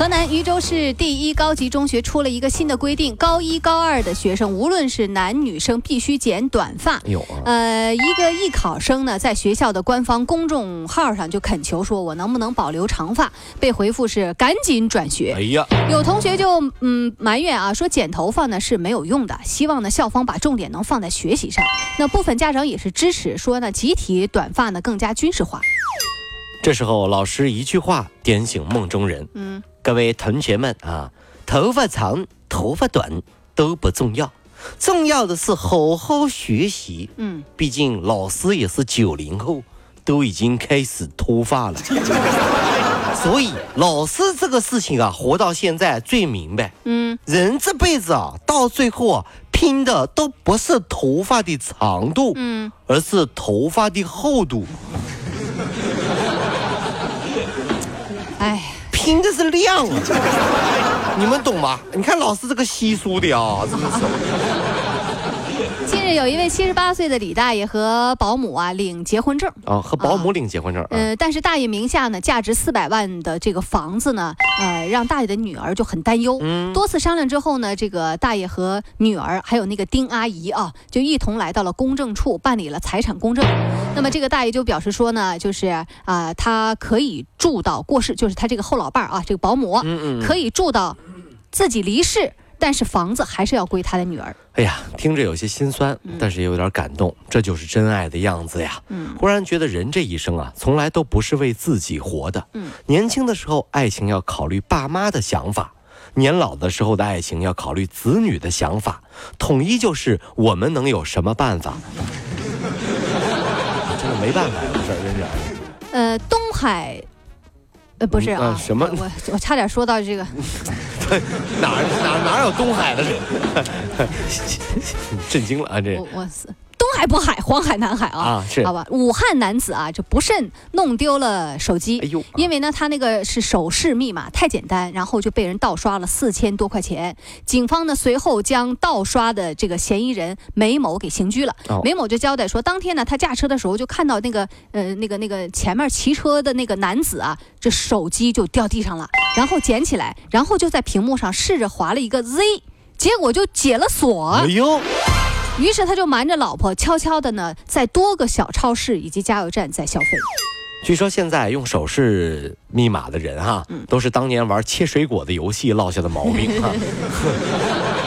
河南禹州市第一高级中学出了一个新的规定，高一、高二的学生，无论是男女生，必须剪短发。有啊，呃，一个艺考生呢，在学校的官方公众号上就恳求说：“我能不能保留长发？”被回复是赶紧转学。哎呀，有同学就嗯埋怨啊，说剪头发呢是没有用的，希望呢校方把重点能放在学习上。那部分家长也是支持，说呢集体短发呢更加军事化。这时候老师一句话点醒梦中人。嗯，各位同学们啊，头发长、头发短都不重要，重要的是好好学习。嗯，毕竟老师也是九零后，都已经开始脱发了。所以老师这个事情啊，活到现在最明白。嗯，人这辈子啊，到最后啊，拼的都不是头发的长度，嗯，而是头发的厚度。您这是量啊，你们懂吗？你看老师这个稀疏的啊，真的是。有一位七十八岁的李大爷和保姆啊领结婚证。啊，和保姆领结婚证。啊呃，但是大爷名下呢，价值四百万的这个房子呢，呃，让大爷的女儿就很担忧。嗯多次商量之后呢，这个大爷和女儿还有那个丁阿姨啊，就一同来到了公证处办理了财产公证。那么这个大爷就表示说呢，就是啊、他可以住到过世，就是他这个后老伴儿啊，这个保姆、嗯嗯。可以住到自己离世，但是房子还是要归他的女儿。哎呀，听着有些心酸，但是也有点感动。这就是真爱的样子呀。嗯忽然觉得人这一生啊，从来都不是为自己活的。嗯，年轻的时候，爱情要考虑爸妈的想法；年老的时候的爱情要考虑子女的想法。统一就是我们能有什么办法？真的没办法，有事儿真是。呃，东海。呃，不是嗯啊，呃什么我我差点说到这个，哪哪哪有东海的人？震惊了啊！这海渤海，黄海南海啊，啊是好吧。武汉男子啊，就不慎弄丢了手机，哎呦，因为呢，他那个是手势密码太简单，然后就被人盗刷了四千多块钱。警方呢随后将盗刷的这个嫌疑人梅某给刑拘了。哦梅某就交代说，当天呢他驾车的时候就看到那个呃那个那个前面骑车的那个男子啊，这手机就掉地上了，然后捡起来，然后就在屏幕上试着划了一个 Z，结果就解了锁。哎呦，于是他就瞒着老婆，悄悄的呢，在多个小超市以及加油站在消费。据说现在用手势密码的人哈，都是当年玩切水果的游戏落下的毛病哈。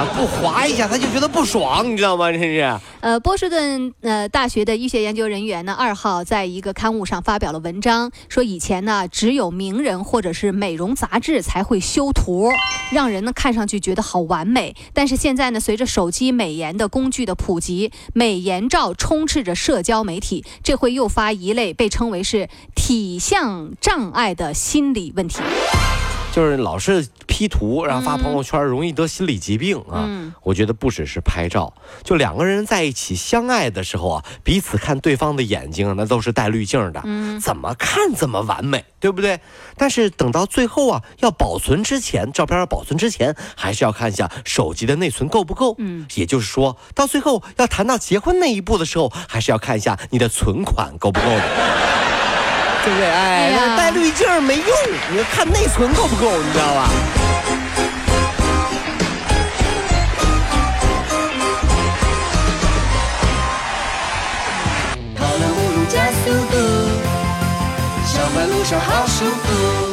啊，不划一下他就觉得不爽，你知道吗？这是。呃，波士顿呃大学的医学研究人员呢，二号在一个刊物上发表了文章，说以前呢只有名人或者是美容杂志才会修图，让人呢看上去觉得好完美。但是现在呢，随着手机美颜的工具的普及，美颜照充斥着社交媒体，这会诱发一类被称为是体相障碍的心理问题。就是老是 P 图，然后发朋友圈，容易得心理疾病啊。嗯我觉得不只是拍照，就两个人在一起相爱的时候啊，彼此看对方的眼睛啊，那都是带滤镜的，嗯怎么看怎么完美，对不对？但是等到最后啊，要保存之前，照片要保存之前，还是要看一下手机的内存够不够。嗯，也就是说，到最后要谈到结婚那一步的时候，还是要看一下你的存款够不够的。对不对？哎，那带滤镜没用，你要看内存够不够，你知道吧？跑了不如加速度，上班路上好舒服。